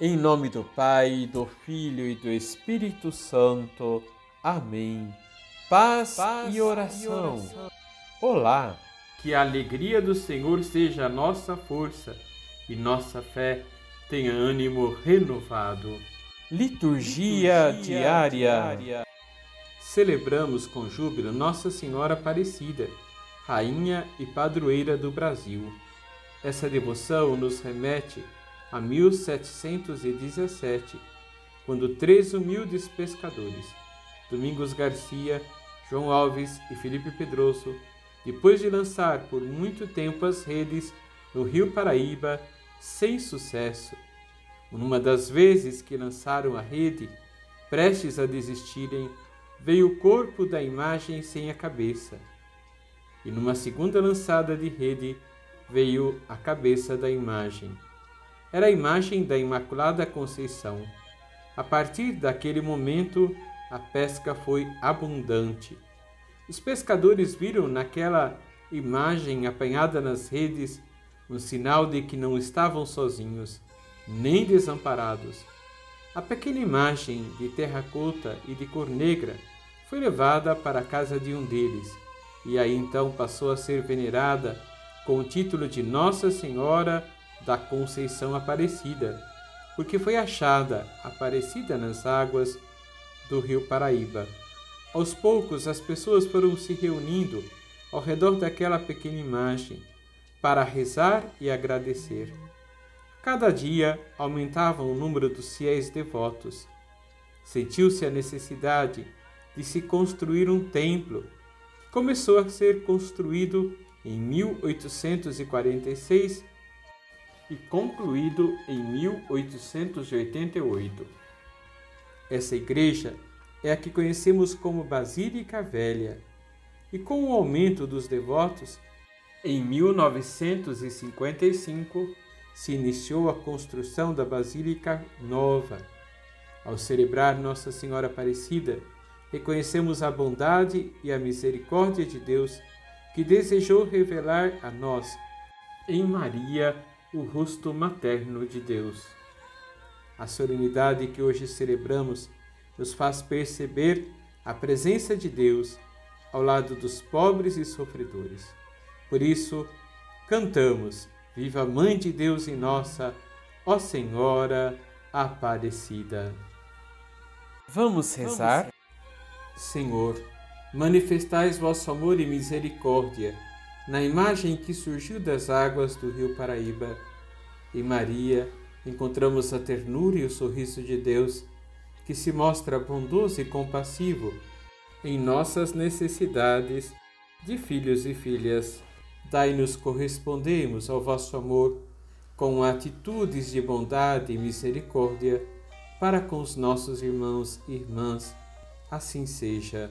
Em nome do Pai, do Filho e do Espírito Santo. Amém. Paz, Paz e, oração. e oração. Olá! Que a alegria do Senhor seja a nossa força e nossa fé tenha ânimo renovado. Liturgia, Liturgia diária. diária. Celebramos com júbilo Nossa Senhora Aparecida, Rainha e Padroeira do Brasil. Essa devoção nos remete a 1717, quando três humildes pescadores, Domingos Garcia, João Alves e Felipe Pedroso, depois de lançar por muito tempo as redes no rio Paraíba, sem sucesso, numa das vezes que lançaram a rede, prestes a desistirem, veio o corpo da imagem sem a cabeça. E numa segunda lançada de rede, veio a cabeça da imagem era a imagem da Imaculada Conceição. A partir daquele momento, a pesca foi abundante. Os pescadores viram naquela imagem apanhada nas redes um sinal de que não estavam sozinhos, nem desamparados. A pequena imagem de terracota e de cor negra foi levada para a casa de um deles, e aí então passou a ser venerada com o título de Nossa Senhora da Conceição Aparecida, porque foi achada aparecida nas águas do rio Paraíba. Aos poucos, as pessoas foram se reunindo ao redor daquela pequena imagem para rezar e agradecer. Cada dia aumentava o número dos fiéis devotos. Sentiu-se a necessidade de se construir um templo. Começou a ser construído em 1846 e concluído em 1888. Essa igreja é a que conhecemos como Basílica Velha, e com o aumento dos devotos, em 1955 se iniciou a construção da Basílica Nova. Ao celebrar Nossa Senhora Aparecida, reconhecemos a bondade e a misericórdia de Deus que desejou revelar a nós, em Maria, o rosto materno de Deus. A solenidade que hoje celebramos nos faz perceber a presença de Deus ao lado dos pobres e sofredores. Por isso, cantamos: Viva Mãe de Deus e nossa, ó Senhora Aparecida. Vamos rezar? Senhor, manifestais vosso amor e misericórdia na imagem que surgiu das águas do rio Paraíba. Em Maria encontramos a ternura e o sorriso de Deus, que se mostra bondoso e compassivo em nossas necessidades de filhos e filhas. Dai-nos correspondemos ao vosso amor com atitudes de bondade e misericórdia para com os nossos irmãos e irmãs. Assim seja.